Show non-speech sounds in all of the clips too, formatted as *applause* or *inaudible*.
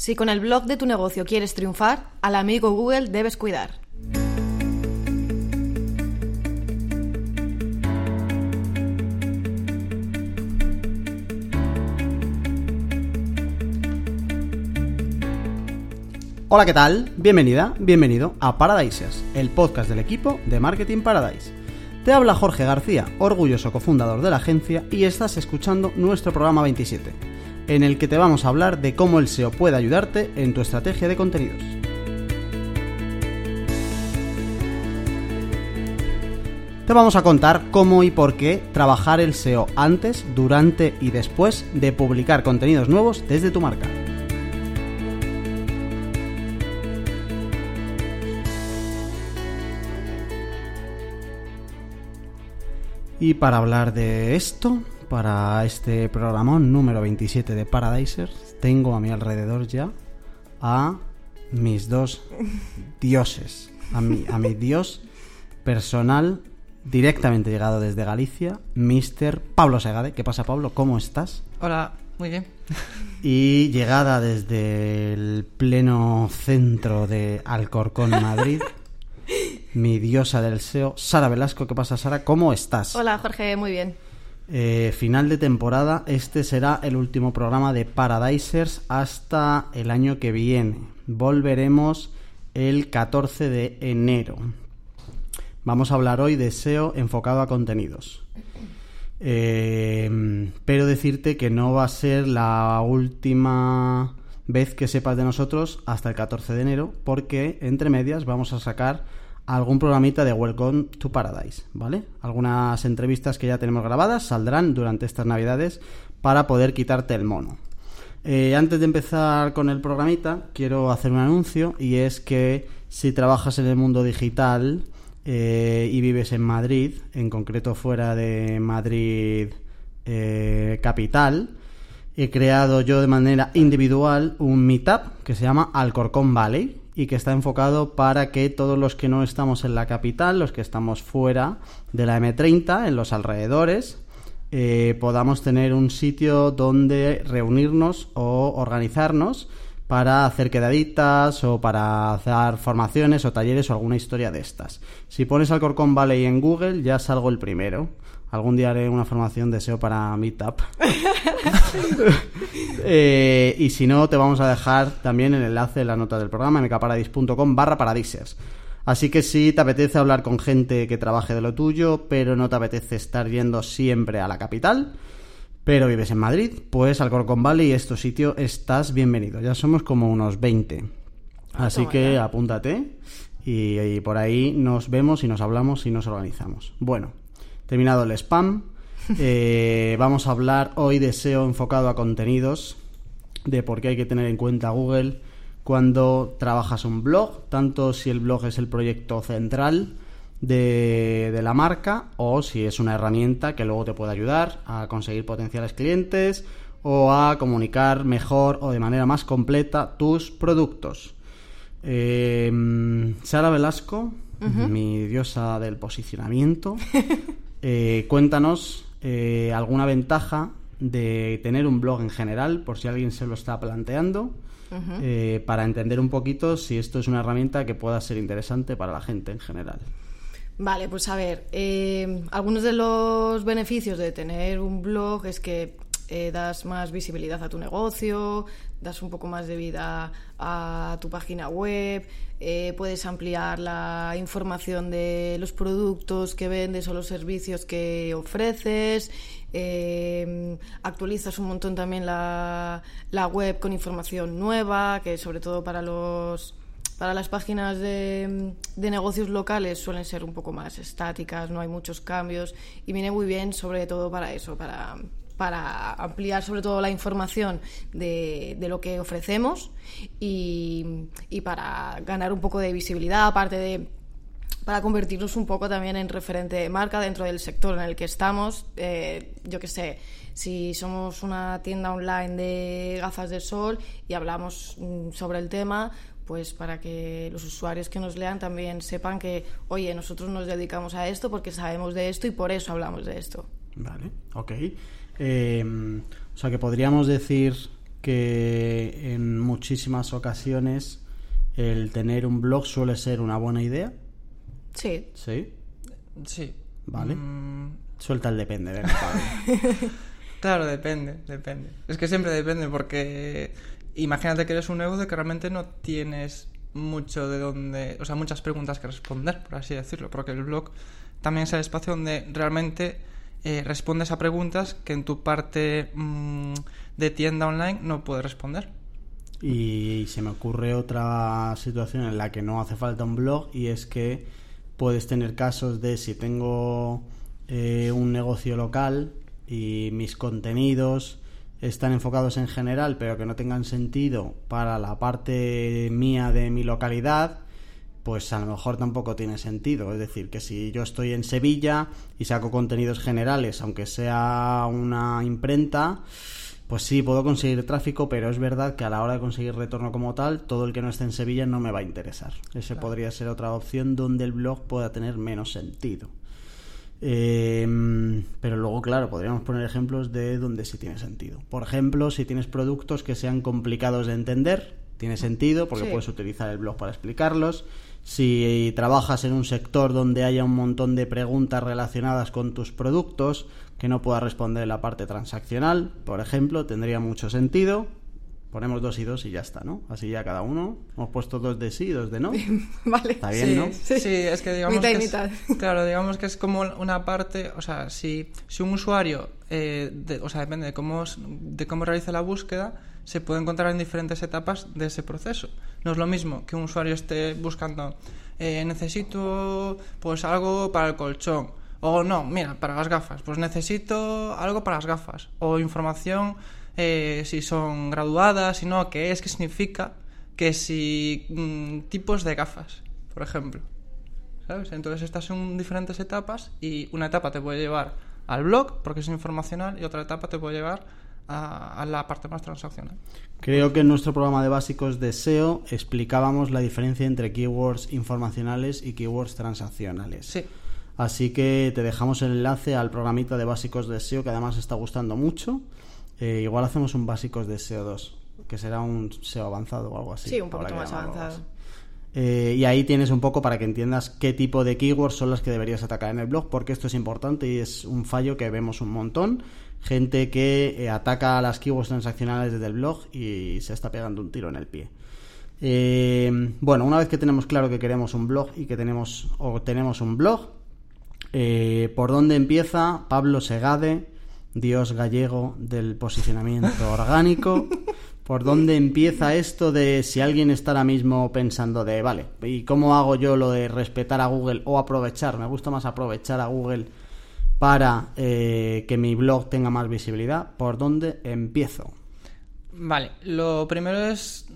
Si con el blog de tu negocio quieres triunfar, al amigo Google debes cuidar. Hola, ¿qué tal? Bienvenida, bienvenido a Paradisers, el podcast del equipo de Marketing Paradise. Te habla Jorge García, orgulloso cofundador de la agencia, y estás escuchando nuestro programa 27, en el que te vamos a hablar de cómo el SEO puede ayudarte en tu estrategia de contenidos. Te vamos a contar cómo y por qué trabajar el SEO antes, durante y después de publicar contenidos nuevos desde tu marca. Y para hablar de esto, para este programa número 27 de Paradisers, tengo a mi alrededor ya a mis dos *laughs* dioses, a mi, a mi dios personal directamente llegado desde Galicia, Mr. Pablo Segade. ¿Qué pasa, Pablo? ¿Cómo estás? Hola, muy bien. Y llegada desde el pleno centro de Alcorcón, Madrid, *laughs* mi diosa del SEO, Sara Velasco. ¿Qué pasa, Sara? ¿Cómo estás? Hola, Jorge, muy bien. Eh, final de temporada, este será el último programa de Paradisers hasta el año que viene. Volveremos el 14 de enero. Vamos a hablar hoy de SEO enfocado a contenidos. Eh, pero decirte que no va a ser la última vez que sepas de nosotros hasta el 14 de enero, porque entre medias vamos a sacar algún programita de Welcome to Paradise, ¿vale? Algunas entrevistas que ya tenemos grabadas saldrán durante estas navidades para poder quitarte el mono. Eh, antes de empezar con el programita, quiero hacer un anuncio y es que si trabajas en el mundo digital eh, y vives en Madrid, en concreto fuera de Madrid eh, capital, he creado yo de manera individual un meetup que se llama Alcorcón Valley y que está enfocado para que todos los que no estamos en la capital, los que estamos fuera de la M30, en los alrededores, eh, podamos tener un sitio donde reunirnos o organizarnos para hacer quedaditas o para hacer formaciones o talleres o alguna historia de estas. Si pones Alcorcón Valley en Google ya salgo el primero. Algún día haré una formación de SEO para Meetup. *laughs* eh, y si no, te vamos a dejar también el enlace en la nota del programa, mkparadis.com barra paradisers. Así que si te apetece hablar con gente que trabaje de lo tuyo, pero no te apetece estar yendo siempre a la capital, pero vives en Madrid, pues al Corcon Valley, este sitio, estás bienvenido. Ya somos como unos 20. Así que apúntate y, y por ahí nos vemos y nos hablamos y nos organizamos. Bueno, terminado el spam. *laughs* Eh, vamos a hablar hoy de SEO enfocado a contenidos, de por qué hay que tener en cuenta Google cuando trabajas un blog, tanto si el blog es el proyecto central de, de la marca o si es una herramienta que luego te puede ayudar a conseguir potenciales clientes o a comunicar mejor o de manera más completa tus productos. Eh, Sara Velasco, mi diosa del posicionamiento, *laughs* eh, cuéntanos eh, alguna ventaja de tener un blog en general, por si alguien se lo está planteando, eh, para entender un poquito si esto es una herramienta que pueda ser interesante para la gente en general. Vale, pues a ver, eh, algunos de los beneficios de tener un blog es que eh, das más visibilidad a tu negocio, das un poco más de vida a tu página web, eh, puedes ampliar la información de los productos que vendes o los servicios que ofreces, eh, actualizas un montón también la, la web con información nueva, que sobre todo para los para las páginas de, de, negocios locales suelen ser un poco más estáticas, no hay muchos cambios y viene muy bien sobre todo para eso, para, para ampliar sobre todo la información de, de lo que ofrecemos y, y, para ganar un poco de visibilidad, aparte de para convertirnos un poco también en referente de marca dentro del sector en el que estamos. Eh, yo que sé, si somos una tienda online de gafas de sol y hablamos mm, sobre el tema, pues para que los usuarios que nos lean también sepan que, oye, nosotros nos dedicamos a esto porque sabemos de esto y por eso hablamos de esto. Vale, ok. Eh, o sea que podríamos decir que en muchísimas ocasiones el tener un blog suele ser una buena idea. Sí. Sí. Sí. Vale. Mm, Suelta el depende, venga, *laughs* Pablo. Claro, depende, depende. Es que siempre depende porque imagínate que eres un negocio que realmente no tienes mucho de donde, o sea, muchas preguntas que responder, por así decirlo, porque el blog también es el espacio donde realmente eh, respondes a preguntas que en tu parte mm, de tienda online no puedes responder. Y se me ocurre otra situación en la que no hace falta un blog y es que puedes tener casos de si tengo eh, un negocio local y mis contenidos están enfocados en general pero que no tengan sentido para la parte mía de mi localidad pues a lo mejor tampoco tiene sentido. Es decir, que si yo estoy en Sevilla y saco contenidos generales, aunque sea una imprenta, pues sí, puedo conseguir tráfico, pero es verdad que a la hora de conseguir retorno como tal, todo el que no esté en Sevilla no me va a interesar. Ese podría ser otra opción donde el blog pueda tener menos sentido. Eh, pero luego, claro, podríamos poner ejemplos de donde sí tiene sentido. Por ejemplo, si tienes productos que sean complicados de entender, tiene sentido porque Sí. puedes utilizar el blog para explicarlos. Si trabajas en un sector donde haya un montón de preguntas relacionadas con tus productos que no puedas responder la parte transaccional, por ejemplo, tendría mucho sentido. Ponemos dos y dos y ya está, ¿no? Así ya cada uno. Hemos puesto dos de sí y dos de no. *laughs* vale. Está bien, sí, ¿no? Sí, es que digamos Mitad y que es- mitad. *laughs* claro, digamos que es como una parte, o sea, si, si un usuario, eh, de- o sea, depende de cómo, de cómo realice la búsqueda, se puede encontrar en diferentes etapas de ese proceso. No es lo mismo que un usuario esté buscando, eh, necesito pues algo para el colchón, o no, mira, para las gafas, pues necesito algo para las gafas, o información eh, si son graduadas, si no, qué es, qué significa, que si mm, tipos de gafas, por ejemplo. ¿Sabes? Entonces estás en diferentes etapas y una etapa te puede llevar al blog porque es informacional y otra etapa te puede llevar a, a la parte más transaccional. Creo que en nuestro programa de básicos de SEO explicábamos la diferencia entre keywords informacionales y keywords transaccionales. Sí, Así que te dejamos el enlace al programita de básicos de SEO que además está gustando mucho. Eh, igual hacemos un básicos de SEO 2, que será un SEO avanzado o algo así. Sí, un poquito más avanzado. Eh, y ahí tienes un poco para que entiendas qué tipo de keywords son las que deberías atacar en el blog, porque esto es importante y es un fallo que vemos un montón. Gente que eh, ataca a las keywords transaccionales desde el blog y se está pegando un tiro en el pie. Eh, bueno, una vez que tenemos claro que queremos un blog y que tenemos o tenemos un blog, ¿por dónde empieza Pablo Segade, dios gallego del posicionamiento orgánico? ¿Por dónde empieza esto de si alguien está ahora mismo pensando de, vale, ¿y cómo hago yo lo de respetar a Google o aprovechar? Me gusta más aprovechar a Google para eh, que mi blog tenga más visibilidad. ¿Por dónde empiezo? Vale, lo primero es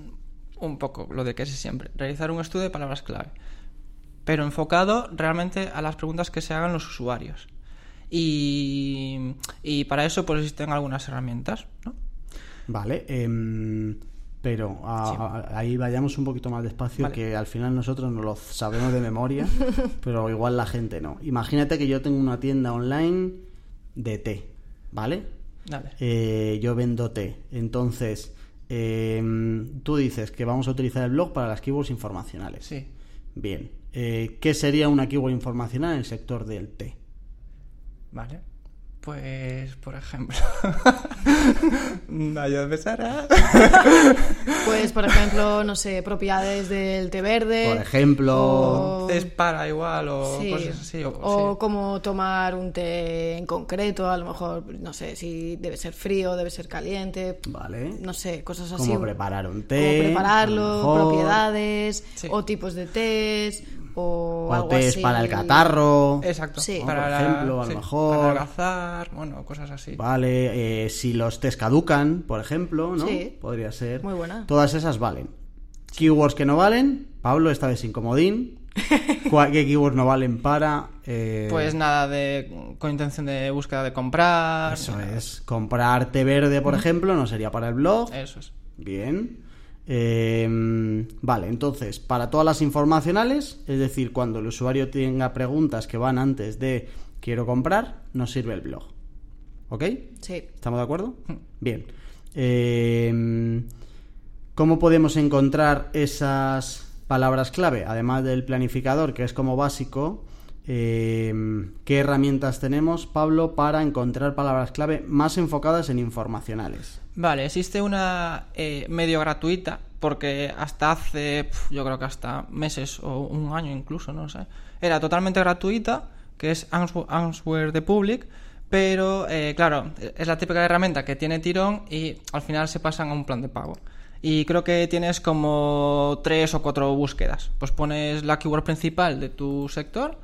un poco lo de que es siempre, realizar un estudio de palabras clave, pero enfocado realmente a las preguntas que se hagan los usuarios. Y, y para eso pues existen algunas herramientas, ¿no? Vale, em, pero a- Sí. a- ahí vayamos un poquito más despacio, Vale. que al final nosotros no lo sabemos de memoria, *laughs* pero igual la gente no. Imagínate que yo tengo una tienda online de té, ¿vale? Dale. Eh, yo vendo té. Entonces, em, tú dices que vamos a utilizar el blog para las keywords informacionales. Sí. Bien. Eh, ¿Qué sería una keyword informacional en el sector del té? Vale. Pues, por ejemplo. *laughs* Besara. Pues, por ejemplo, no sé, propiedades del té verde. Por ejemplo... o- Es para igual o Sí. cosas así. O, O sí. cómo tomar un té en concreto, a lo mejor, no sé, si debe ser frío, debe ser caliente, Vale. no sé, cosas así. Cómo preparar un té, Cómo prepararlo, propiedades, Sí. o tipos de tés, o, O algo tés así. para el catarro. Exacto. Sí. Para por la- ejemplo, a lo sí, mejor- Para bueno, cosas así. Vale, eh, si los test caducan, por ejemplo, ¿no? Sí. Podría ser. Muy buena. Todas esas valen. Keywords que no valen, Pablo, esta vez sin comodín. *laughs* ¿Cuál- ¿Qué keywords no valen para...? eh, Pues nada de con intención de búsqueda de comprar. Eso nada. es. Comprar té verde, por ejemplo, no sería para el blog. Eso es. Bien. Eh, vale, entonces, para todas las informacionales, es decir, cuando el usuario tenga preguntas que van antes de quiero comprar, nos sirve el blog. ¿Ok? Sí. ¿Estamos de acuerdo? Mm. Bien. Eh, ¿Cómo podemos encontrar esas palabras clave? Además del planificador, que es como básico, eh, ¿qué herramientas tenemos, Pablo, para encontrar palabras clave más enfocadas en informacionales? Vale, existe una eh, medio gratuita, porque hasta hace, yo creo que hasta meses o un año incluso, no sé, era totalmente gratuita, que es Answer the Public, pero eh, claro, es la típica herramienta que tiene tirón y al final se pasan a un plan de pago y creo que tienes como tres o cuatro búsquedas. Pues pones la keyword principal de tu sector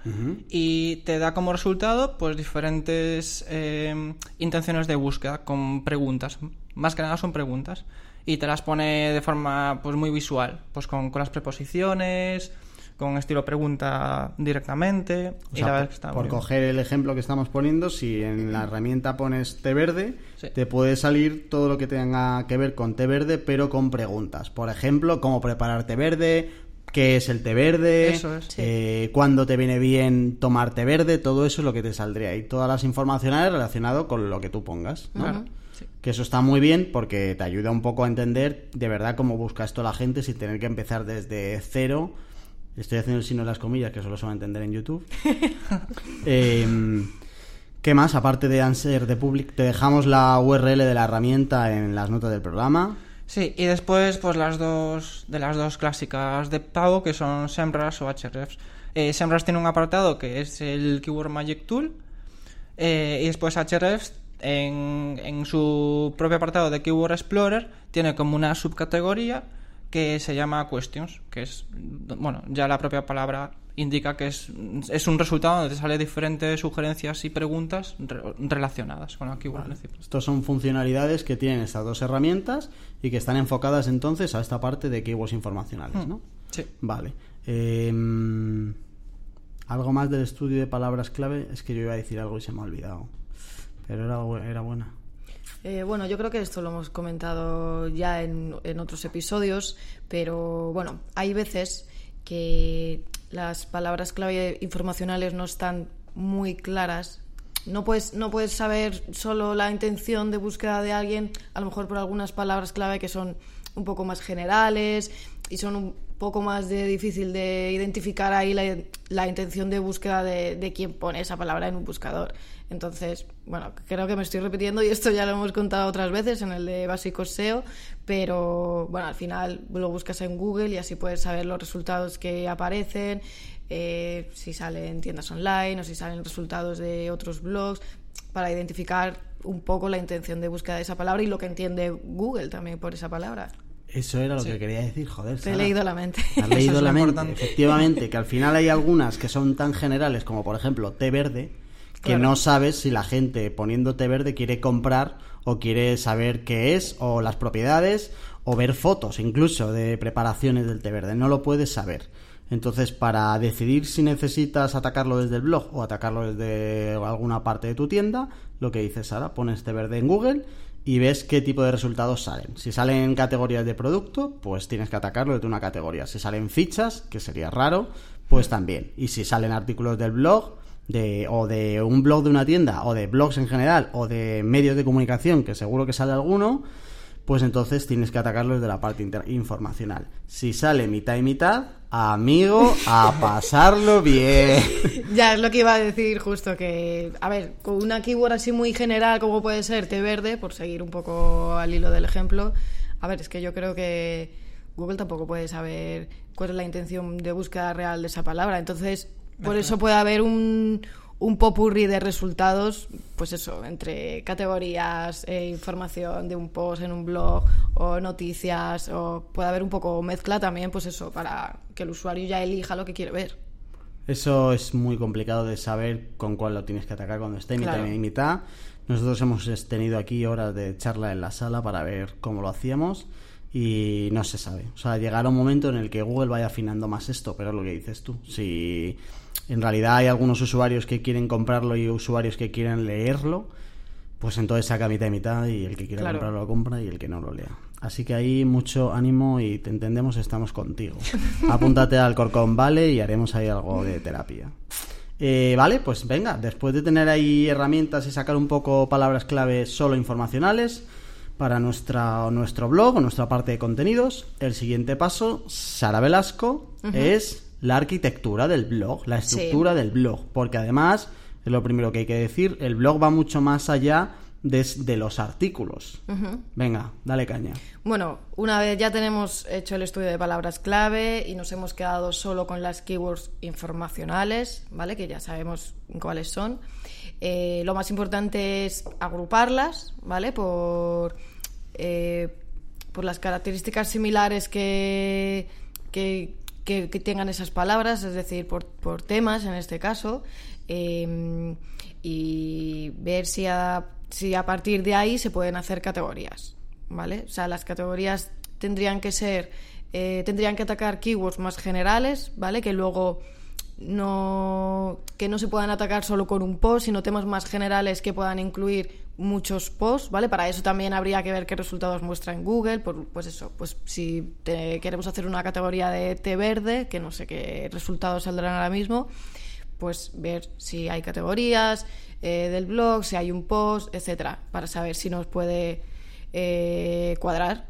y te da como resultado pues diferentes eh, intenciones de búsqueda con preguntas. Más que nada son preguntas y te las pone de forma pues muy visual, pues con, con las preposiciones, con estilo pregunta directamente. por, coger el ejemplo que estamos poniendo, si en la herramienta pones té verde, te puede salir todo lo que tenga que ver con té verde, pero con preguntas. Por ejemplo, cómo preparar té verde, qué es el té verde, eso es, eh, cuándo te viene bien tomar té verde, todo eso es lo que te saldría. Y todas las informaciones relacionadas con lo que tú pongas. Que eso está muy bien porque te ayuda un poco a entender de verdad cómo busca esto la gente sin tener que empezar desde cero Estoy haciendo el signo de las comillas, que solo se va a entender en YouTube. *laughs* Em, ¿Qué más? Aparte de Answer de Public, te dejamos la URL de la herramienta en las notas del programa. Sí, y después, pues las dos de las dos clásicas de pago, que son SEMrush o Ahrefs. Eh, SEMrush tiene un apartado que es el Keyword Magic Tool, eh, y después Ahrefs en, en su propio apartado de Keyword Explorer tiene como una subcategoría que se llama questions, que es, bueno, ya la propia palabra indica que es, es un resultado donde te sale diferentes sugerencias y preguntas relacionadas con la keyword Estos son funcionalidades que tienen estas dos herramientas y que están enfocadas entonces a esta parte de keywords informacionales, ¿no? Sí. Vale. Em, algo más del estudio de palabras clave, es que yo iba a decir algo y se me ha olvidado. Pero era, era buena. Eh, bueno, yo creo que esto lo hemos comentado ya en, otros episodios, pero bueno, hay veces que las palabras clave informacionales no están muy claras. No puedes, no puedes saber solo la intención de búsqueda de alguien, a lo mejor por algunas palabras clave que son un poco más generales y son un poco más de difícil de identificar ahí la, intención de búsqueda de, de quien pone esa palabra en un buscador. Entonces, bueno, creo que me estoy repitiendo y esto ya lo hemos contado otras veces en el de básicos SEO, pero bueno, al final lo buscas en Google y así puedes saber los resultados que aparecen, eh, si salen tiendas online o si salen resultados de otros blogs, para identificar un poco la intención de búsqueda de esa palabra y lo que entiende Google también por esa palabra. Eso era lo que quería decir, joder. Te he leído la mente. Has leído la mente, efectivamente, que al final hay algunas que son tan generales como por ejemplo té verde, que no sabes si la gente poniendo té verde quiere comprar o quiere saber qué es o las propiedades o ver fotos incluso de preparaciones del té verde. No lo puedes saber. Entonces, para decidir si necesitas atacarlo desde el blog o atacarlo desde alguna parte de tu tienda, lo que dices ahora, pones té verde en Google y ves qué tipo de resultados salen. Si salen categorías de producto, pues tienes que atacarlo desde una categoría. Si salen fichas, que sería raro, pues también. Y si salen artículos del blog, de, o de un blog de una tienda, o de blogs en general, o de medios de comunicación, que seguro que sale alguno, pues entonces tienes que atacarlo desde la parte informacional. Si sale mitad y mitad, amigo, a pasarlo bien. *laughs* Ya es lo que iba a decir justo que, a ver, con una keyword así muy general como puede ser té verde, por seguir un poco al hilo del ejemplo, a ver, es que yo creo que Google tampoco puede saber cuál es la intención de búsqueda real de esa palabra. Entonces, por eso puede haber un, un popurrí de resultados, pues eso, entre categorías, e información de un post en un blog o noticias, o puede haber un poco mezcla también, pues eso, para que el usuario ya elija lo que quiere ver. Eso es muy complicado de saber con cuál lo tienes que atacar cuando esté mitad y mitad. Nosotros hemos tenido aquí horas de charla en la sala para ver cómo lo hacíamos y no se sabe. O sea, llegará un momento en el que Google vaya afinando más esto, pero es lo que dices tú. Si en realidad hay algunos usuarios que quieren comprarlo y usuarios que quieren leerlo, pues entonces saca mitad y mitad y el que quiera comprarlo lo compra y el que no lo lea. Así que ahí mucho ánimo y te entendemos, estamos contigo. *laughs* Apúntate al Corcón Vale y haremos ahí algo de terapia. Eh, vale, pues venga, después de tener ahí herramientas y sacar un poco palabras clave solo informacionales, para nuestra, nuestro blog o nuestra parte de contenidos. El siguiente paso, Sara Velasco, es la arquitectura del blog, la estructura del blog. Porque además, es lo primero que hay que decir, el blog va mucho más allá de, los artículos. Venga, dale caña. Bueno, una vez ya tenemos hecho el estudio de palabras clave y nos hemos quedado solo con las keywords informacionales, ¿vale? Que ya sabemos cuáles son. Eh, lo más importante es agruparlas, ¿vale? Por, eh, por las características similares que, que, tengan esas palabras, es decir, por, por temas en este caso, em, y ver si a, si a partir de ahí se pueden hacer categorías, ¿vale? O sea, las categorías tendrían que ser, eh, tendrían que atacar keywords más generales, ¿vale? Que luego no que no se puedan atacar solo con un post, sino temas más generales que puedan incluir muchos posts, ¿vale? Para eso también habría que ver qué resultados muestra en Google, por, pues eso, pues si queremos hacer una categoría de té verde, que no sé qué resultados saldrán ahora mismo, pues ver si hay categorías eh, del blog, si hay un post, etcétera, para saber si nos puede eh, cuadrar.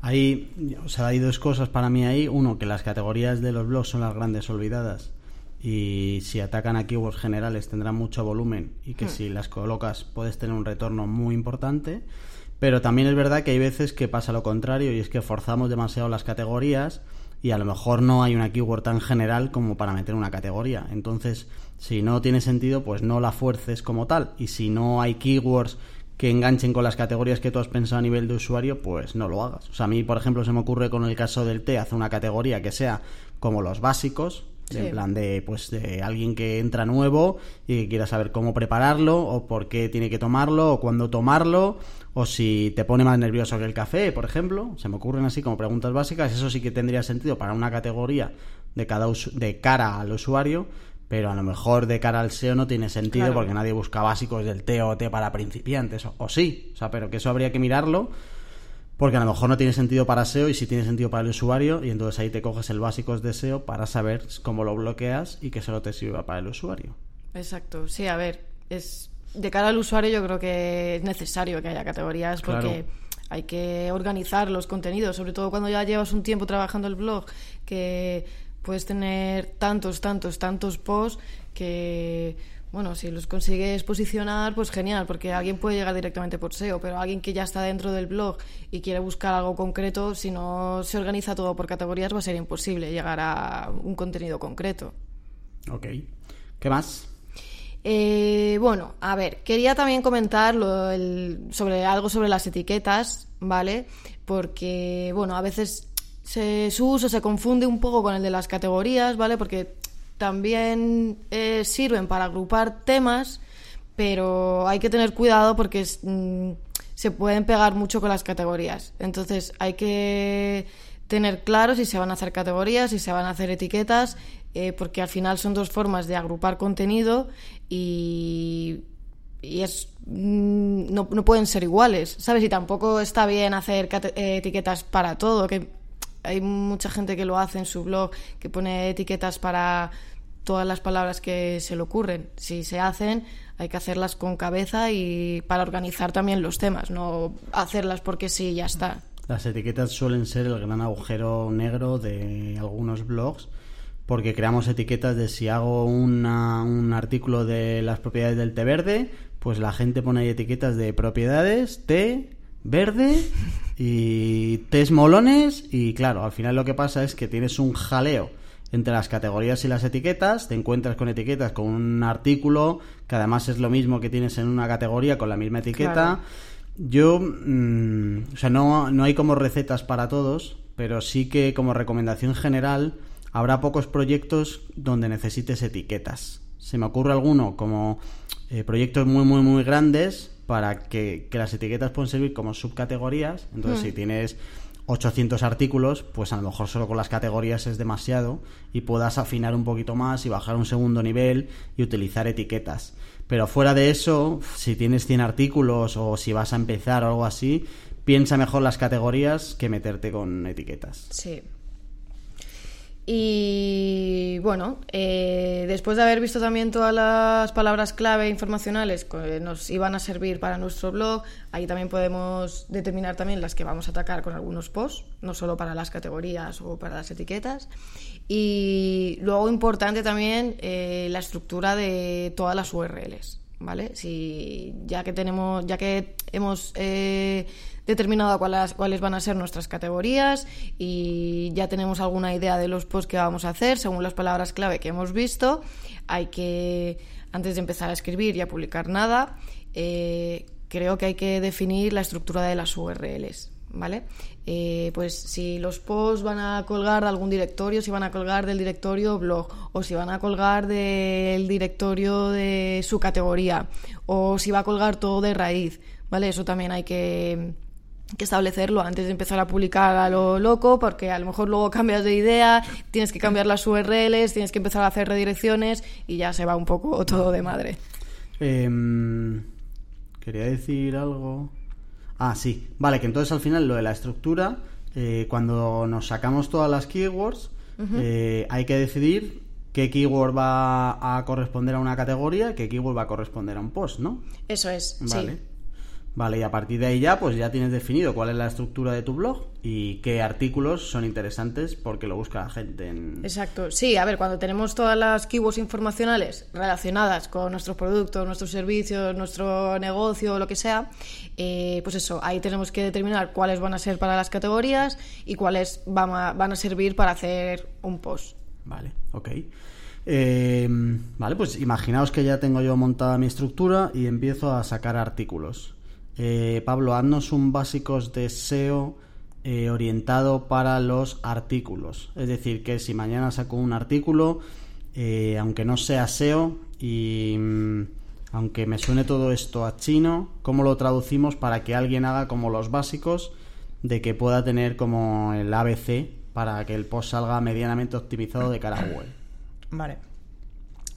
Hay, o sea, hay dos cosas para mí ahí. Uno, que las categorías de los blogs son las grandes olvidadas y si atacan a keywords generales tendrán mucho volumen y que hmm. si las colocas puedes tener un retorno muy importante. Pero también es verdad que hay veces que pasa lo contrario y es que forzamos demasiado las categorías y a lo mejor no hay una keyword tan general como para meter una categoría. Entonces, si no tiene sentido, pues no la fuerces como tal. Y si no hay keywords que enganchen con las categorías que tú has pensado a nivel de usuario, pues no lo hagas. O sea, a mí, por ejemplo, se me ocurre con el caso del té, hacer una categoría que sea como los básicos, en plan de, pues, de alguien que entra nuevo y que quiera saber cómo prepararlo, o por qué tiene que tomarlo, o cuándo tomarlo, o si te pone más nervioso que el café, por ejemplo. Se me ocurren así como preguntas básicas. Eso sí que tendría sentido para una categoría de, cada de cara al usuario, pero a lo mejor de cara al SEO no tiene sentido porque nadie busca básicos del té o té para principiantes, o, o sí. O sea, pero que eso habría que mirarlo porque a lo mejor no tiene sentido para SEO y sí tiene sentido para el usuario y entonces ahí te coges el básicos de SEO para saber cómo lo bloqueas y que solo te sirva para el usuario. Exacto, sí, a ver, es de cara al usuario yo creo que es necesario que haya categorías porque hay que organizar los contenidos, sobre todo cuando ya llevas un tiempo trabajando el blog, que puedes tener tantos, tantos, tantos posts que bueno, si los consigues posicionar, pues genial, porque alguien puede llegar directamente por SEO, pero alguien que ya está dentro del blog y quiere buscar algo concreto, si no se organiza todo por categorías, va a ser imposible llegar a un contenido concreto. Ok. ¿Qué más? Eh, bueno, a ver, quería también comentar sobre algo sobre las etiquetas, ¿vale? Porque, bueno, a veces se, su uso se confunde un poco con el de las categorías, ¿vale? Porque también eh, sirven para agrupar temas, pero hay que tener cuidado porque mm, se pueden pegar mucho con las categorías. Entonces hay que tener claro si se van a hacer categorías, si se van a hacer etiquetas, eh, porque al final son dos formas de agrupar contenido y, y es mm, no, no, pueden ser iguales, ¿sabes? Y tampoco está bien hacer eh, etiquetas para todo, que hay mucha gente que lo hace en su blog, que pone etiquetas para todas las palabras que se le ocurren. Si se hacen, hay que hacerlas con cabeza y para organizar también los temas, no hacerlas porque sí, ya está. Las etiquetas suelen ser el gran agujero negro de algunos blogs porque creamos etiquetas de si hago un artículo de las propiedades del té verde, pues la gente pone etiquetas de propiedades, té, verde y tés molones y claro, al final lo que pasa es que tienes un jaleo entre las categorías y las etiquetas, te encuentras con etiquetas con un artículo que además es lo mismo que tienes en una categoría con la misma etiqueta. Yo, mm, o sea, no, no hay como recetas para todos, pero sí que como recomendación general habrá pocos proyectos donde necesites etiquetas. Se me ocurre alguno como eh, proyectos muy, muy, muy grandes para que, las etiquetas pueden servir como subcategorías. Entonces, si hmm. tienes 800 artículos, pues a lo mejor solo con las categorías es demasiado y puedas afinar un poquito más y bajar un segundo nivel y utilizar etiquetas. Pero fuera de eso, si tienes 100 artículos o si vas a empezar o algo así, piensa mejor las categorías que meterte con etiquetas. Sí. Y bueno, eh, después de haber visto también todas las palabras clave informacionales que nos iban a servir para nuestro blog, ahí también podemos determinar también las que vamos a atacar con algunos posts, no solo para las categorías o para las etiquetas. Y luego importante también eh, la estructura de todas las URLs, ¿vale? Si ya que tenemos, ya que hemos eh, determinado cuáles, cuáles van a ser nuestras categorías y ya tenemos alguna idea de los posts que vamos a hacer según las palabras clave que hemos visto. Hay que, antes de empezar a escribir y a publicar nada, eh, creo que hay que definir la estructura de las URLs. ¿Vale? Eh, pues si los posts van a colgar de algún directorio, si van a colgar del directorio blog, o si van a colgar del directorio de su categoría, o si va a colgar todo de raíz, ¿vale? Eso también hay que, establecerlo antes de empezar a publicar a lo loco, porque a lo mejor luego cambias de idea, tienes que cambiar las URLs, tienes que empezar a hacer redirecciones y ya se va un poco todo de madre. Em, quería decir algo. Ah, sí. Vale, que entonces al final lo de la estructura, eh, cuando nos sacamos todas las keywords, eh, hay que decidir qué keyword va a corresponder a una categoría, qué keyword va a corresponder a un post, ¿no? Eso es, Vale. sí. Vale, y a partir de ahí ya, pues ya tienes definido cuál es la estructura de tu blog y qué artículos son interesantes porque lo busca la gente en... Exacto. Sí, a ver, cuando tenemos todas las keywords informacionales relacionadas con nuestros productos, nuestros servicios, nuestro negocio, lo que sea, eh, pues eso, ahí tenemos que determinar cuáles van a ser para las categorías y cuáles van a, van a servir para hacer un post. Vale, ok. Eh, vale, pues imaginaos que ya tengo yo montada mi estructura y empiezo a sacar artículos. Eh, Pablo, haznos un básicos de SEO eh, orientado para los artículos. Es decir, que si mañana saco un artículo, eh, aunque no sea SEO y mm, aunque me suene todo esto a chino, ¿cómo lo traducimos para que alguien haga como los básicos de que pueda tener como el ABC para que el post salga medianamente optimizado de cara a Google? Vale.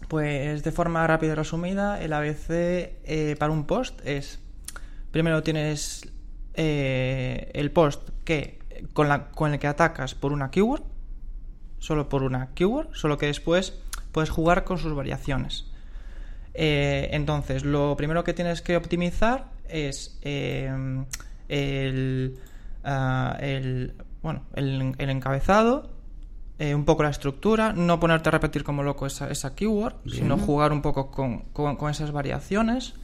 Pues de forma rápida y resumida, el ABC eh, para un post es, primero tienes eh, el post que con, la, con el que atacas por una keyword, solo por una keyword, solo que después puedes jugar con sus variaciones. Eh, entonces, lo primero que tienes que optimizar es eh, el, ah, el, bueno, el, el encabezado, eh, un poco la estructura, no ponerte a repetir como loco esa, esa keyword, sino jugar un poco con, con- con esas variaciones.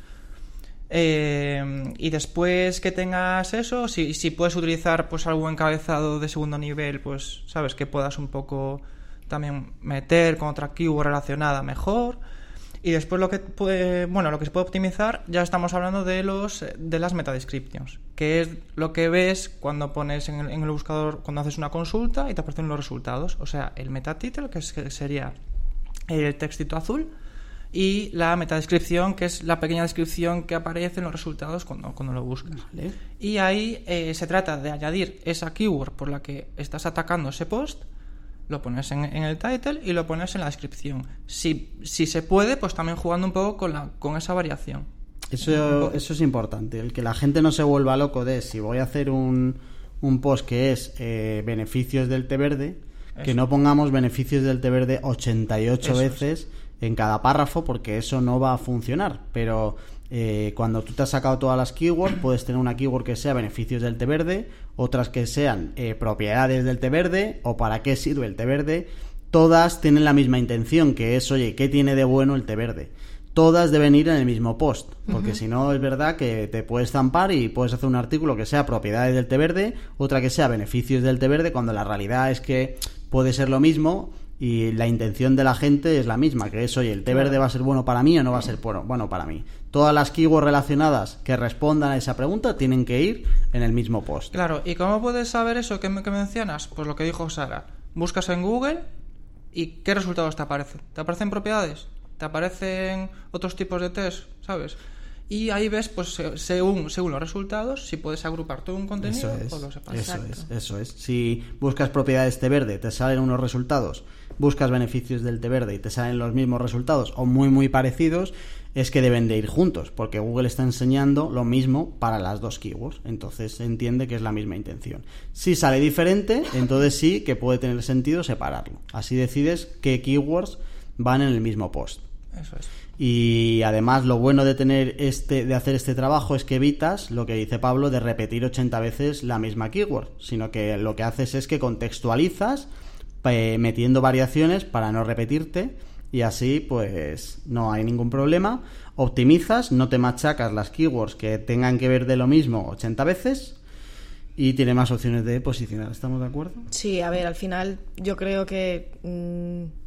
Eh, y después que tengas eso, si, si puedes utilizar pues algún encabezado de segundo nivel, pues sabes que puedas un poco también meter con otra keyword relacionada mejor. Y después lo que puede, bueno, lo que se puede optimizar, ya estamos hablando de los de las meta descriptions, que es lo que ves cuando pones en el, buscador cuando haces una consulta y te aparecen los resultados, o sea, el meta title que, que sería el textito azul y la metadescripción, que es la pequeña descripción que aparece en los resultados cuando, cuando lo buscas. Vale. Y ahí eh, se trata de añadir esa keyword por la que estás atacando ese post, lo pones en, en el title y lo pones en la descripción. Si, si se puede, pues también jugando un poco con, la, con esa variación. Eso, eso es importante, el que la gente no se vuelva loco de si voy a hacer un, un post que es eh, beneficios del té verde, que no pongamos beneficios del té verde 88 Eso es. En cada párrafo porque eso no va a funcionar. Pero eh, cuando tú te has sacado todas las keywords, puedes tener una keyword que sea beneficios del té verde, otras que sean eh, propiedades del té verde o para qué sirve el té verde. Todas tienen la misma intención, que es, oye, ¿qué tiene de bueno el té verde? todas deben ir en el mismo post, porque si no es verdad que te puedes zampar y puedes hacer un artículo que sea propiedades del té verde, otra que sea beneficios del té verde, cuando la realidad es que puede ser lo mismo y la intención de la gente es la misma, que es, oye, el té verde va a ser bueno para mí o no va a ser bueno, bueno para mí. Todas las keywords relacionadas que respondan a esa pregunta tienen que ir en el mismo post. Claro, ¿y cómo puedes saber eso que, que mencionas? Pues lo que dijo Sara. Buscas en Google y ¿qué resultados te aparecen? ¿Te aparecen propiedades? ¿Te aparecen otros tipos de test? ¿Sabes? Y ahí ves, pues se- según, según los resultados, si puedes agrupar todo un contenido Eso es, o lo separas. eso Exacto. es, eso es. Si buscas propiedades té verde, te salen unos resultados, buscas beneficios del té verde y te salen los mismos resultados o muy muy parecidos, es que deben de ir juntos, porque Google está enseñando lo mismo para las dos keywords, entonces se entiende que es la misma intención. Si sale diferente, entonces sí que puede tener sentido separarlo. Así decides qué keywords van en el mismo post. Eso es. Y además lo bueno de tener este de hacer este trabajo es que evitas lo que dice Pablo de repetir 80 veces la misma keyword, sino que lo que haces es que contextualizas eh, metiendo variaciones para no repetirte y así pues no hay ningún problema. Optimizas, no te machacas las keywords que tengan que ver de lo mismo 80 veces y tiene más opciones de posicionar. ¿Estamos de acuerdo? Sí, a ver, al final yo creo que mm,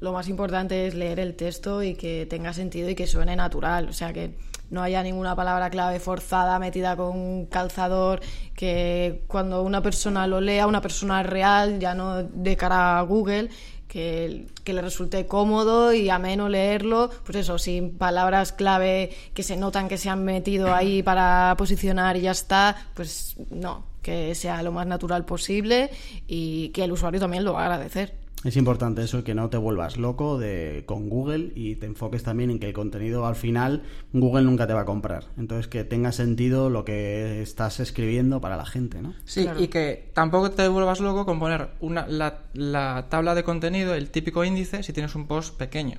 lo más importante es leer el texto y que tenga sentido y que suene natural. O sea, que no haya ninguna palabra clave forzada metida con un calzador, que cuando una persona lo lea, una persona real, ya no de cara a Google, que, le resulte cómodo y ameno leerlo, pues eso, sin palabras clave que se notan que se han metido ahí para posicionar y ya está, pues no, que sea lo más natural posible y que el usuario también lo va a agradecer. Es importante eso, que no te vuelvas loco de, con Google y te enfoques también en que el contenido al final Google nunca te va a comprar. Entonces que tenga sentido lo que estás escribiendo para la gente, ¿no? Sí, y que tampoco te vuelvas loco con poner una, la, la tabla de contenido, el típico índice, si tienes un post pequeño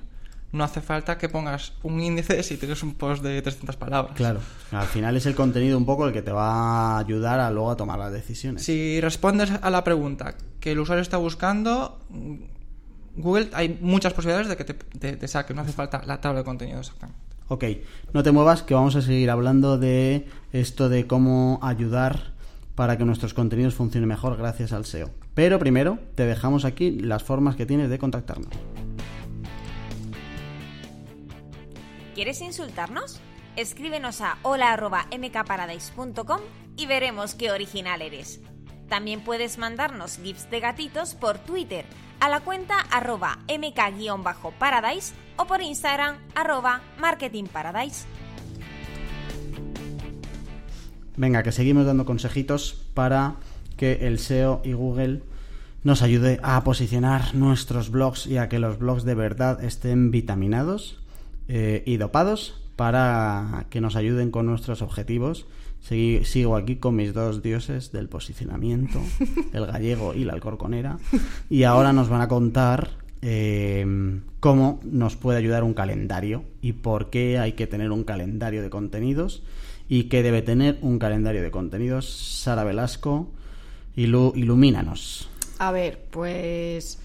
no hace falta que pongas un índice si tienes un post de 300 palabras. Claro, al final es el contenido un poco el que te va a ayudar a luego a tomar las decisiones. Si respondes a la pregunta que el usuario está buscando, Google hay muchas posibilidades de que te, te, saque, no hace falta la tabla de contenido exactamente. Ok, no te muevas que vamos a seguir hablando de esto de cómo ayudar para que nuestros contenidos funcionen mejor gracias al SEO. Pero primero te dejamos aquí las formas que tienes de contactarnos. ¿Quieres insultarnos? Escríbenos a hola.mkparadise.com y veremos qué original eres. También puedes mandarnos gifs de gatitos por Twitter a la cuenta arroba mk-paradise o por Instagram arroba marketingparadise. Venga, que seguimos dando consejitos para que el SEO y Google nos ayude a posicionar nuestros blogs y a que los blogs de verdad estén vitaminados eh, y dopados para que nos ayuden con nuestros objetivos. sigo aquí con mis dos dioses del posicionamiento, *laughs* el gallego y la alcorconera, y ahora nos van a contar eh, cómo nos puede ayudar un calendario y por qué hay que tener un calendario de contenidos y qué debe tener un calendario de contenidos. Sara Velasco, ilumínanos. A ver, pues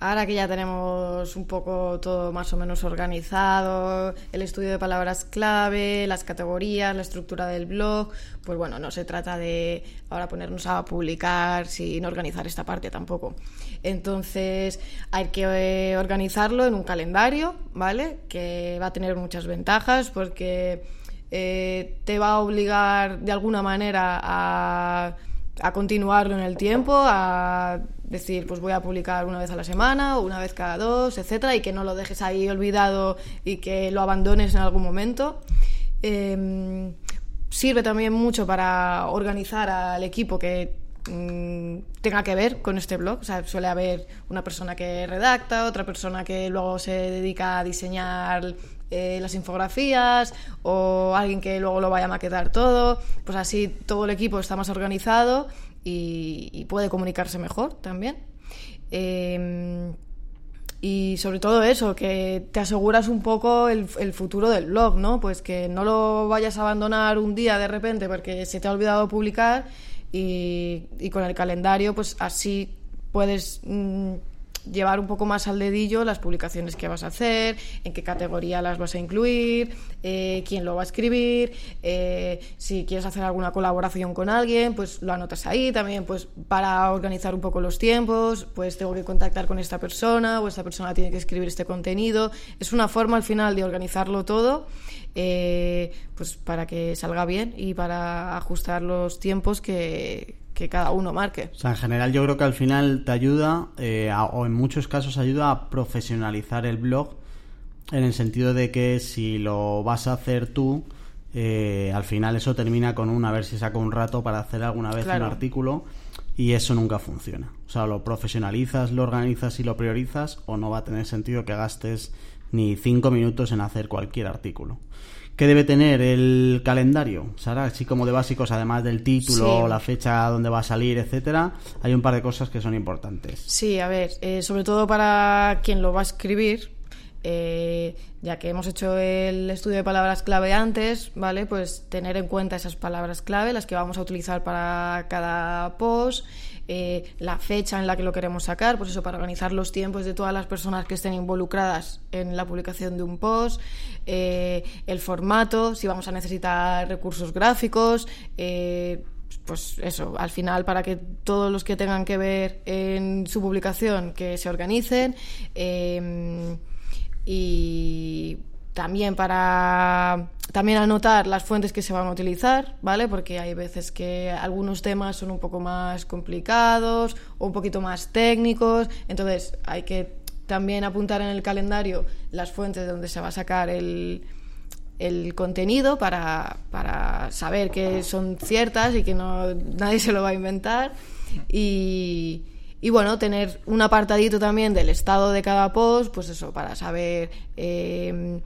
Ahora que ya tenemos un poco todo más o menos organizado, el estudio de palabras clave, las categorías, la estructura del blog, pues bueno, no se trata de ahora ponernos a publicar sin organizar esta parte tampoco. Entonces hay que eh, organizarlo en un calendario, ¿vale? Que va a tener muchas ventajas porque eh, te va a obligar de alguna manera a, a continuarlo en el tiempo, a decir, pues voy a publicar una vez a la semana o una vez cada dos, etcétera, y que no lo dejes ahí olvidado y que lo abandones en algún momento. Em, sirve también mucho para organizar al equipo que mm, tenga que ver con este blog. O sea, suele haber una persona que redacta, otra persona que luego se dedica a diseñar eh, las infografías o alguien que luego lo vaya a maquetar todo. Pues así todo el equipo está más organizado y, puede comunicarse mejor también. Em, y sobre todo eso, que te aseguras un poco el, futuro del blog, ¿no? Pues que no lo vayas a abandonar un día de repente porque se te ha olvidado publicar y, con el calendario, pues así puedes mm, llevar un poco más al dedillo las publicaciones que vas a hacer, en qué categoría las vas a incluir, eh, quién lo va a escribir, eh, si quieres hacer alguna colaboración con alguien, pues lo anotas ahí también, pues para organizar un poco los tiempos, pues tengo que contactar con esta persona o esta persona tiene que escribir este contenido. Es una forma al final de organizarlo todo. Eh, pues para que salga bien y para ajustar los tiempos que, que cada uno marque. O sea, en general yo creo que al final te ayuda, eh, o en muchos casos ayuda a profesionalizar el blog, en el sentido de que si lo vas a hacer tú, eh, al final eso termina con un a ver si saco un rato para hacer alguna vez un artículo y eso nunca funciona. O sea, lo profesionalizas, lo organizas y lo priorizas o no va a tener sentido que gastes ni cinco minutos en hacer cualquier artículo. ¿Qué debe tener el calendario? Sara, así como de básicos, además del título, Sí. la fecha donde va a salir, etcétera, hay un par de cosas que son importantes. Sí, a ver, eh, sobre todo para quien lo va a escribir, eh, ya que hemos hecho el estudio de palabras clave antes, ¿vale? Pues tener en cuenta esas palabras clave, las que vamos a utilizar para cada post, eh, la fecha en la que lo queremos sacar, pues eso, para organizar los tiempos de todas las personas que estén involucradas en la publicación de un post, eh, el formato, si vamos a necesitar recursos gráficos, eh, pues eso, al final para que todos los que tengan que ver en su publicación que se organicen y también para también anotar las fuentes que se van a utilizar, ¿vale? Porque hay veces que algunos temas son un poco más complicados o un poquito más técnicos, entonces hay que también apuntar en el calendario las fuentes de donde se va a sacar el, el contenido para, para saber que son ciertas y que no nadie se lo va a inventar y, y bueno tener un apartadito también del estado de cada post pues eso para saber eh,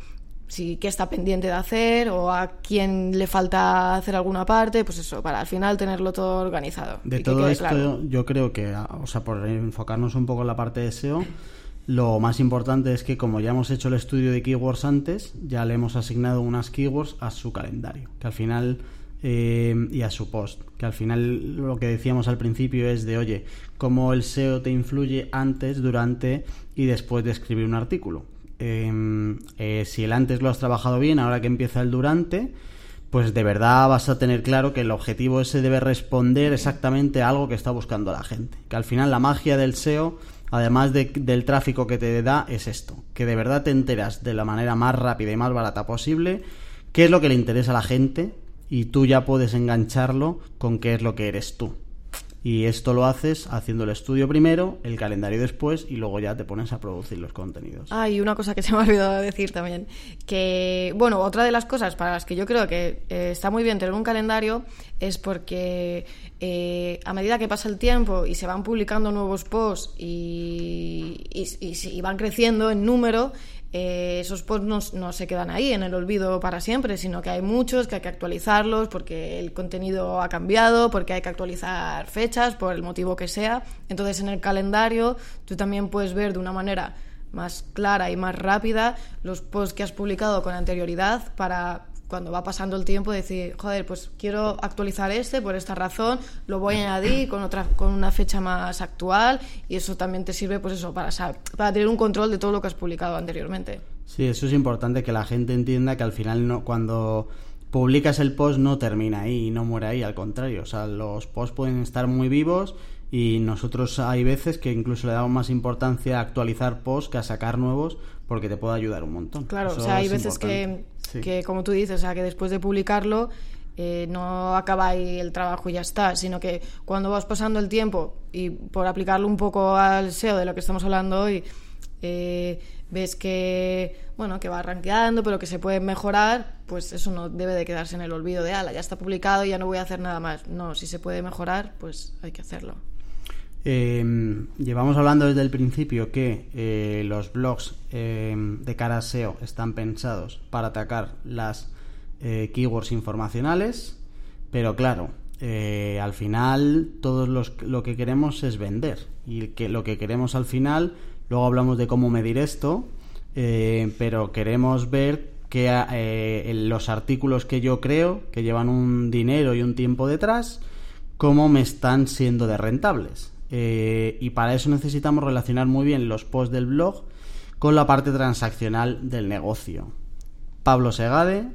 si qué está pendiente de hacer o a quién le falta hacer alguna parte pues eso para al final tenerlo todo organizado De todo esto, claro. yo creo que, o sea, por enfocarnos un poco en la parte de SEO, lo más importante es que como ya hemos hecho el estudio de keywords antes, ya le hemos asignado unas keywords a su calendario, que al final eh, y a su post, que al final lo que decíamos al principio es de, oye, cómo el SEO te influye antes, durante y después de escribir un artículo. Eh, eh, si el antes lo has trabajado bien, ahora que empieza el durante, pues de verdad vas a tener claro que el objetivo ese debe responder exactamente a algo que está buscando la gente. Que al final la magia del SEO, además de- del tráfico que te da, es esto. Que de verdad te enteras de la manera más rápida y más barata posible qué es lo que le interesa a la gente y tú ya puedes engancharlo con qué es lo que eres tú. Y esto lo haces haciendo el estudio primero, el calendario después y luego ya te pones a producir los contenidos. Ah, y una cosa que se me ha olvidado decir también, que, bueno, otra de las cosas para las que yo creo que eh, está muy bien tener un calendario es porque eh, a medida que pasa el tiempo y se van publicando nuevos posts y, y- van creciendo en número, eh, esos posts no, no se quedan ahí en el olvido para siempre, sino que hay muchos que hay que actualizarlos porque el contenido ha cambiado, porque hay que actualizar fechas, por el motivo que sea. Entonces en el calendario tú también puedes ver de una manera más clara y más rápida los posts que has publicado con anterioridad para cuando va pasando el tiempo decir, joder, pues quiero actualizar este por esta razón, lo voy a añadir con otra con una fecha más actual y eso también te sirve pues eso para para tener un control de todo lo que has publicado anteriormente. Sí, eso es importante que la gente entienda que al final no, cuando publicas el post no termina ahí y no muere ahí, al contrario, o sea, los posts pueden estar muy vivos y nosotros hay veces que incluso le damos más importancia a actualizar posts que a sacar nuevos porque te puede ayudar un montón. Claro, Eso o sea, hay es veces que, importante. Que, como tú dices, o sea, que después de publicarlo eh, no acaba ahí el trabajo y ya está, sino que cuando vas pasando el tiempo y por aplicarlo un poco al SEO de lo que estamos hablando hoy, eh, ves que, bueno, que va rankeando, pero que se puede mejorar, pues eso no debe de quedarse en el olvido de, ala, ya está publicado y ya no voy a hacer nada más. No, si se puede mejorar, pues hay que hacerlo. Eh, llevamos hablando desde el principio que eh, los blogs eh, de cara a SEO están pensados para atacar las eh, keywords informacionales, pero claro, eh, al final todos los, lo que queremos es vender y lo que queremos al final, luego hablamos de cómo medir esto, pero queremos ver que los artículos que yo creo, que llevan un dinero y un tiempo detrás, cómo me están siendo de rentables. Eh, y para eso necesitamos relacionar muy bien los posts del blog con la parte transaccional del negocio. Pablo Segade,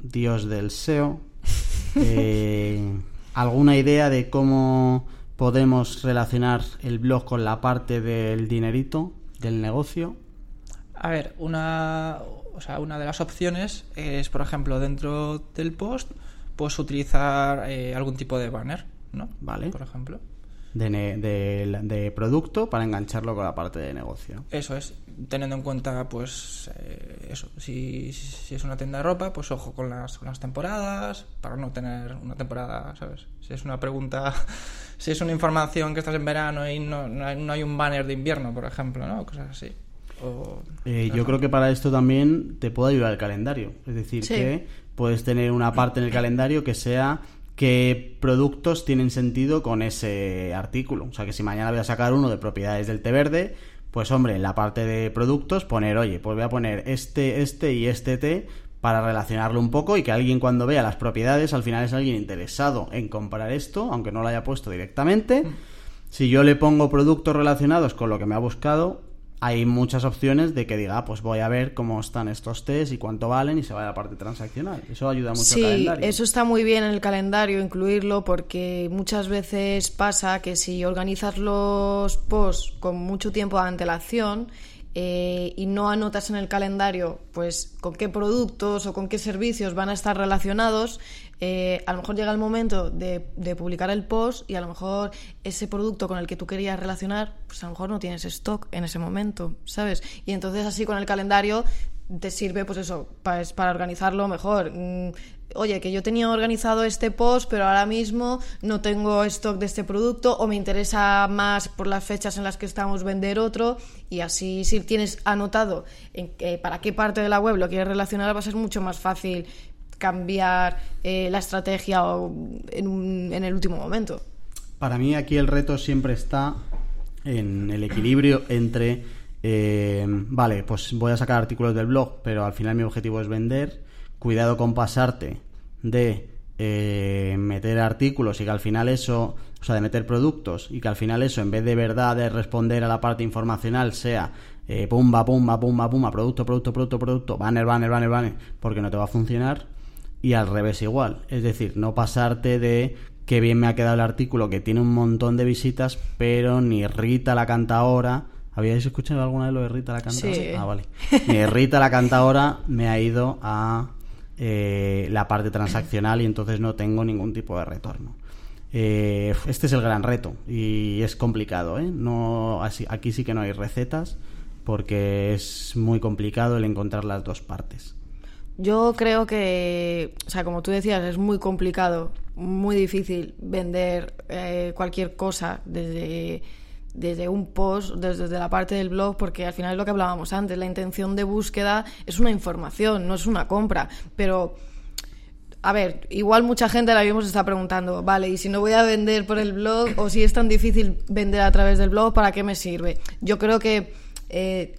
Dios del SEO. *laughs* eh, ¿Alguna idea de cómo podemos relacionar el blog con la parte del dinerito del negocio? A ver, una, o sea, una de las opciones es, por ejemplo, dentro del post, pues utilizar eh, algún tipo de banner, ¿no? Vale. Por ejemplo. De, ne- de- de producto para engancharlo con la parte de negocio. Eso es, teniendo en cuenta, pues, eh, eso, si, si es una tienda de ropa, pues ojo con las, con las temporadas, para no tener una temporada, ¿sabes? Si es una pregunta, *laughs* si es una información que estás en verano y no, no, hay, no hay un banner de invierno, por ejemplo, ¿no? Cosas así. O... Eh, yo creo que para esto también te puede ayudar el calendario. Es decir, Sí. que puedes tener una parte en el calendario que sea qué productos tienen sentido con ese artículo. O sea, que si mañana voy a sacar uno de propiedades del té verde, pues hombre, en la parte de productos poner, oye, pues voy a poner este, este y este té para relacionarlo un poco y que alguien cuando vea las propiedades al final es alguien interesado en comprar esto, aunque no lo haya puesto directamente. Si yo le pongo productos relacionados con lo que me ha buscado, hay muchas opciones de que diga, ah, pues voy a ver cómo están estos test y cuánto valen y se va a la parte transaccional. Eso ayuda mucho al Sí, calendario. eso está muy bien en el calendario incluirlo porque muchas veces pasa que si organizas los posts con mucho tiempo de antelación eh, y no anotas en el calendario pues con qué productos o con qué servicios van a estar relacionados, eh, a lo mejor llega el momento de, publicar el post y a lo mejor ese producto con el que tú querías relacionar, pues a lo mejor no tienes stock en ese momento, ¿sabes? Y entonces así con el calendario te sirve, pues eso, pa- es para organizarlo mejor. Oye, que yo tenía organizado este post, pero ahora mismo no tengo stock de este producto o me interesa más por las fechas en las que estamos vender otro y así si tienes anotado en qué- para qué parte de la web lo quieres relacionar va a ser mucho más fácil cambiar eh, la estrategia en, un- en el último momento. Para mí aquí el reto siempre está en el equilibrio entre, eh, vale, pues voy a sacar artículos del blog, pero al final mi objetivo es vender. Cuidado con pasarte de eh, meter artículos y que al final eso, o sea, de meter productos y que al final eso, en vez de verdad de responder a la parte informacional, sea eh, pumba, pumba, pumba, pumba, producto, producto, producto, producto, banner, banner, banner, banner, porque no te va a funcionar y al revés igual. Es decir, no pasarte de que bien me ha quedado el artículo que tiene un montón de visitas, pero ni Rita la cantadora. ¿Habíais escuchado alguna de lo de Rita la cantadora? Sí. Ah, vale. Ni Rita la cantadora me ha ido a eh, la parte transaccional y entonces no tengo ningún tipo de retorno. Eh, este es el gran reto y es complicado, ¿eh? No, aquí sí que no hay recetas porque es muy complicado el encontrar las dos partes. Yo creo que, o sea, como tú decías, es muy complicado, muy difícil vender eh, cualquier cosa desde, desde un post, desde, la parte del blog, porque al final es lo que hablábamos antes, la intención de búsqueda es una información, no es una compra, pero... A ver, igual mucha gente ahora mismo se está preguntando, vale, y si no voy a vender por el blog o si es tan difícil vender a través del blog, ¿para qué me sirve? Yo creo que eh,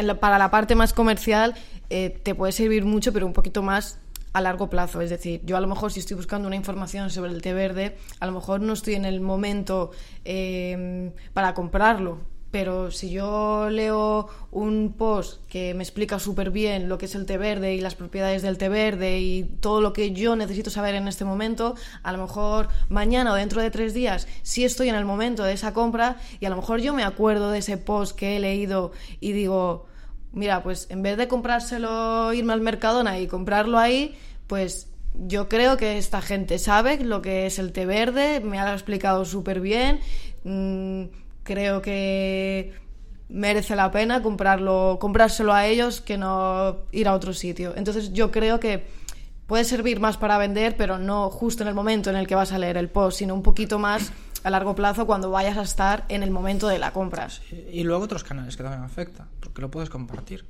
la- para la parte más comercial eh, te puede servir mucho, pero un poquito más a largo plazo. Es decir, yo a lo mejor si estoy buscando una información sobre el té verde, a lo mejor no estoy en el momento eh, para comprarlo. Pero si yo leo un post que me explica súper bien lo que es el té verde y las propiedades del té verde y todo lo que yo necesito saber en este momento, a lo mejor mañana o dentro de tres días sí estoy en el momento de esa compra y a lo mejor yo me acuerdo de ese post que he leído y digo, mira, pues en vez de comprárselo, irme al Mercadona y comprarlo ahí, pues yo creo que esta gente sabe lo que es el té verde, me ha explicado súper bien, mm, creo que merece la pena comprarlo, comprárselo a ellos que no ir a otro sitio. Entonces yo creo que puede servir más para vender, pero no justo en el momento en el que vas a leer el post, sino un poquito más a largo plazo cuando vayas a estar en el momento de la compra. Y luego otros canales que también afecta, porque lo puedes compartir.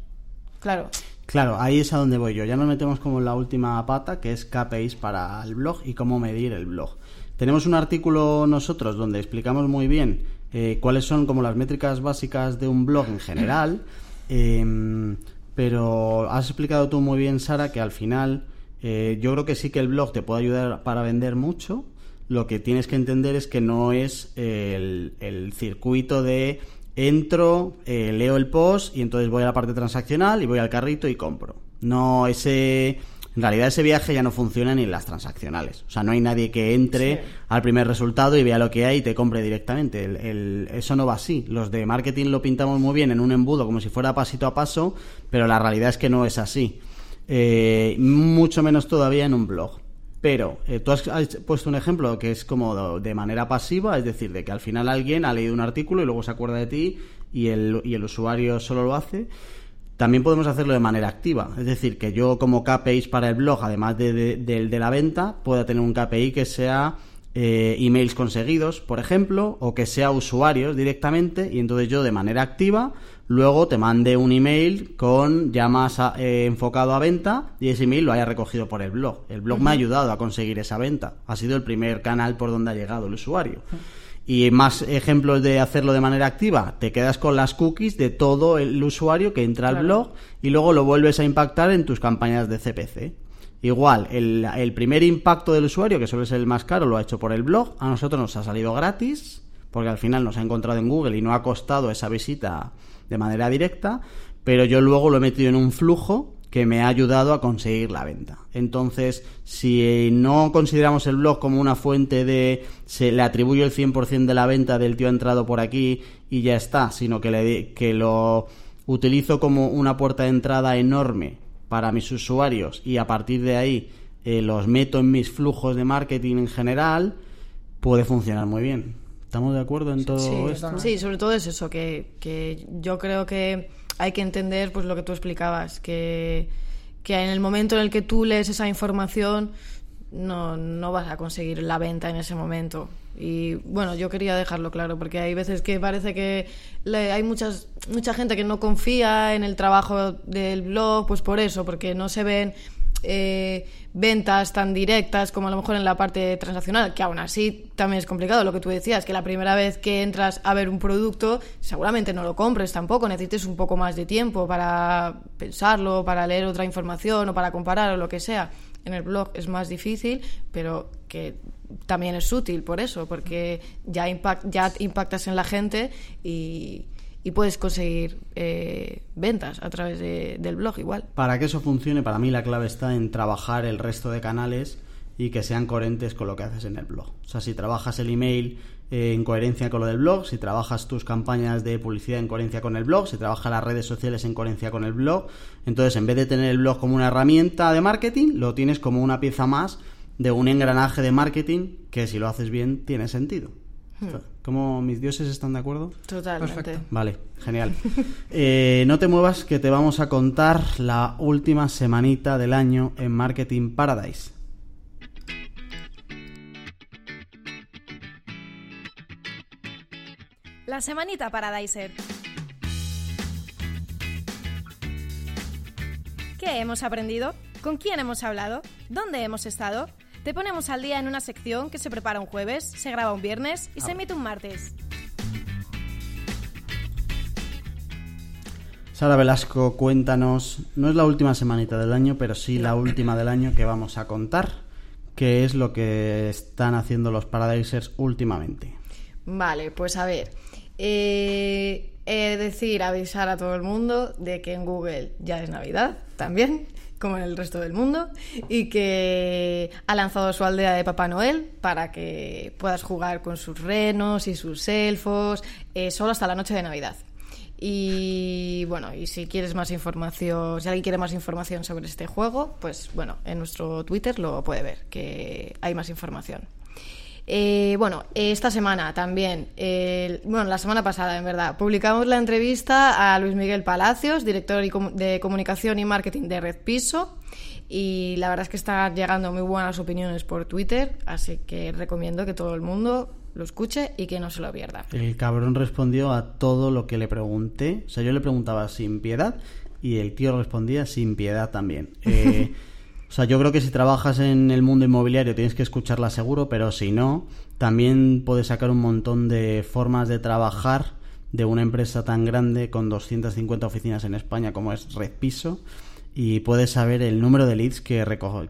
Claro. Claro, ahí es a donde voy yo. Ya nos metemos como en la última pata, que es KPIs para el blog y cómo medir el blog. Tenemos un artículo nosotros donde explicamos muy bien eh, cuáles son como las métricas básicas de un blog en general, eh, *clears throat* pero has explicado tú muy bien, Sara, que al final eh, yo creo que sí que el blog te puede ayudar para vender mucho. Lo que tienes que entender es que no es el, el circuito de entro, eh, leo el post y entonces voy a la parte transaccional y voy al carrito y compro. No, ese. En realidad ese viaje ya no funciona ni en las transaccionales. O sea, no hay nadie que entre Sí. al primer resultado y vea lo que hay y te compre directamente. El- el- eso no va así. Los de marketing lo pintamos muy bien en un embudo como si fuera pasito a paso, pero la realidad es que no es así. Eh, mucho menos todavía en un blog. Pero eh, tú has, puesto un ejemplo que es como de manera pasiva, es decir, de que al final alguien ha leído un artículo y luego se acuerda de ti y el, usuario solo lo hace. También podemos hacerlo de manera activa, es decir, que yo como KPIs para el blog, además de, de la venta, pueda tener un KPI que sea eh, emails conseguidos, por ejemplo, o que sea usuarios directamente y entonces yo de manera activa luego te mande un email con ya más eh, enfocado a venta y ese email lo haya recogido por el blog. El blog me ha ayudado a conseguir esa venta. Ha sido el primer canal por donde ha llegado el usuario. Y más ejemplos de hacerlo de manera activa, te quedas con las cookies de todo el usuario que entra al blog y luego lo vuelves a impactar en tus campañas de CPC. Igual, el, el, primer impacto del usuario, que suele ser el más caro, lo ha hecho por el blog. A nosotros nos ha salido gratis, porque al final nos ha encontrado en Google y no ha costado esa visita de manera directa, pero yo luego lo he metido en un flujo que me ha ayudado a conseguir la venta. Entonces, si no consideramos el blog como una fuente de se le atribuyo el 100% de la venta del tío ha entrado por aquí y ya está, sino que, le, que lo utilizo como una puerta de entrada enorme para mis usuarios y a partir de ahí eh, los meto en mis flujos de marketing en general, puede funcionar muy bien. ¿Estamos de acuerdo en todo esto? Sí, sobre todo es eso, que, que, yo creo que hay que entender pues lo que tú explicabas, que, que en el momento en el que tú lees esa información no, no vas a conseguir la venta en ese momento. Y bueno, yo quería dejarlo claro, porque hay veces que parece que hay muchas, mucha gente que no confía en el trabajo del blog, pues por eso, porque no se ven eh, ventas tan directas como a lo mejor en la parte transaccional, que aún así también es complicado. Lo que tú decías, que la primera vez que entras a ver un producto, seguramente no lo compres tampoco, necesites un poco más de tiempo para pensarlo, para leer otra información o para comparar o lo que sea. En el blog es más difícil, pero que también es útil por eso, porque ya, ya impactas en la gente y, puedes conseguir eh, ventas a través del blog igual. Para que eso funcione, para mí la clave está en trabajar el resto de canales y que sean coherentes con lo que haces en el blog. O sea, si trabajas el email eh, en coherencia con lo del blog, si trabajas tus campañas de publicidad en coherencia con el blog, si trabajas las redes sociales en coherencia con el blog, entonces en vez de tener el blog como una herramienta de marketing, lo tienes como una pieza más de un engranaje de marketing que si lo haces bien tiene sentido. Hmm. ¿Cómo mis dioses están de acuerdo? Totalmente. Vale, genial. *laughs* Eh, no te muevas que te vamos a contar la última semanita del año en Marketing Paradise. La semanita Paradiser. ¿Qué hemos aprendido? ¿Con quién hemos hablado? ¿Dónde hemos estado? Te ponemos al día en una sección que se prepara un jueves, se graba un viernes y se emite un martes. Sara Velasco, cuéntanos, no es la última semanita del año, pero sí la última del año que vamos a contar, qué es lo que están haciendo los Paradisers últimamente. Vale, pues a ver, eh, he decir, avisar a todo el mundo de que en Google ya es Navidad también como en el resto del mundo, y que ha lanzado su aldea de Papá Noel para que puedas jugar con sus renos y sus elfos eh, solo hasta la noche de Navidad. Y bueno, y si quieres más información, si alguien quiere más información sobre este juego, pues bueno, en nuestro Twitter lo puede ver, que hay más información. Eh, bueno, esta semana también, bueno, la semana pasada, en verdad, publicamos la entrevista a Luis Miguel Palacios, director de comunicación y marketing de Red Piso. Y la verdad es que están llegando muy buenas opiniones por Twitter, así que recomiendo que todo el mundo lo escuche y que no se lo pierda. El cabrón respondió a todo lo que le pregunté. O sea, yo le preguntaba sin piedad y el tío respondía sin piedad también. *laughs* Eh, O sea, yo creo que si trabajas en el mundo inmobiliario tienes que escucharla seguro, pero si no, también puedes sacar un montón de formas de trabajar de una empresa tan grande con 250 oficinas en España como es Red Piso y puedes saber el número de leads que recoge,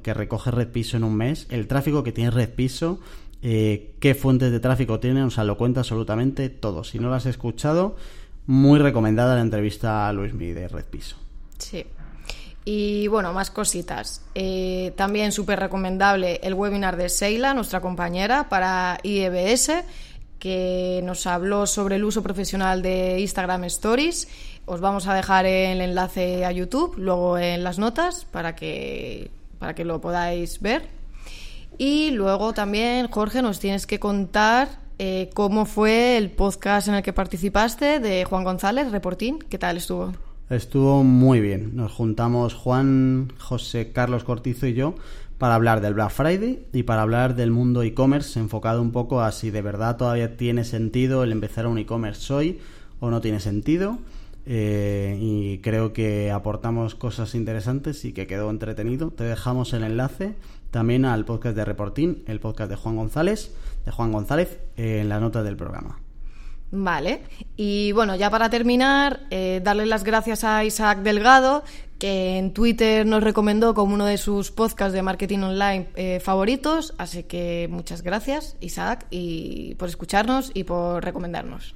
Red Piso en un mes, el tráfico que tiene Red Piso, eh, qué fuentes de tráfico tiene, o sea, lo cuenta absolutamente todo. Si no lo has escuchado, muy recomendada la entrevista a Luis Mi de Red Piso. Sí. Y bueno, más cositas. Eh, también súper recomendable el webinar de Seila, nuestra compañera, para IEBS, que nos habló sobre el uso profesional de Instagram Stories. Os vamos a dejar el enlace a YouTube, luego en las notas, para que, para que lo podáis ver. Y luego también, Jorge, nos tienes que contar eh, cómo fue el podcast en el que participaste de Juan González, Reportín. ¿Qué tal estuvo? Estuvo muy bien. Nos juntamos Juan, José Carlos Cortizo y yo para hablar del Black Friday y para hablar del mundo e-commerce enfocado un poco a si de verdad todavía tiene sentido el empezar un e-commerce hoy o no tiene sentido. Eh, y creo que aportamos cosas interesantes y que quedó entretenido. Te dejamos el enlace también al podcast de Reportín, el podcast de Juan González, de Juan González, en la nota del programa. Vale, y bueno, ya para terminar, eh, darle las gracias a Isaac Delgado, que en Twitter nos recomendó como uno de sus podcasts de marketing online eh, favoritos, así que muchas gracias, Isaac, y por escucharnos y por recomendarnos.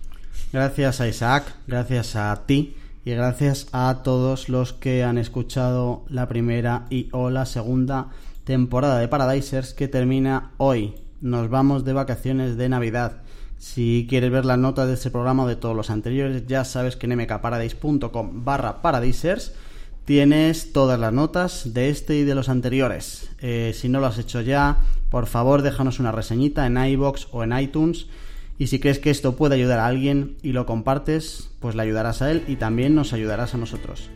Gracias a Isaac, gracias a ti y gracias a todos los que han escuchado la primera y o la segunda temporada de Paradisers que termina hoy. Nos vamos de vacaciones de Navidad. Si quieres ver las notas de este programa o de todos los anteriores, ya sabes que en mkparadise.com barra paradisers tienes todas las notas de este y de los anteriores. Eh, si no lo has hecho ya, por favor déjanos una reseñita en iBox o en iTunes. Y si crees que esto puede ayudar a alguien y lo compartes, pues le ayudarás a él y también nos ayudarás a nosotros.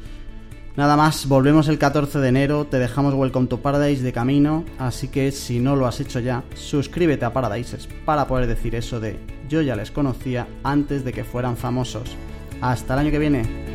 Nada más, volvemos el 14 de enero, te dejamos Welcome to Paradise de camino, así que si no lo has hecho ya, suscríbete a Paradises para poder decir eso de yo ya les conocía antes de que fueran famosos. Hasta el año que viene.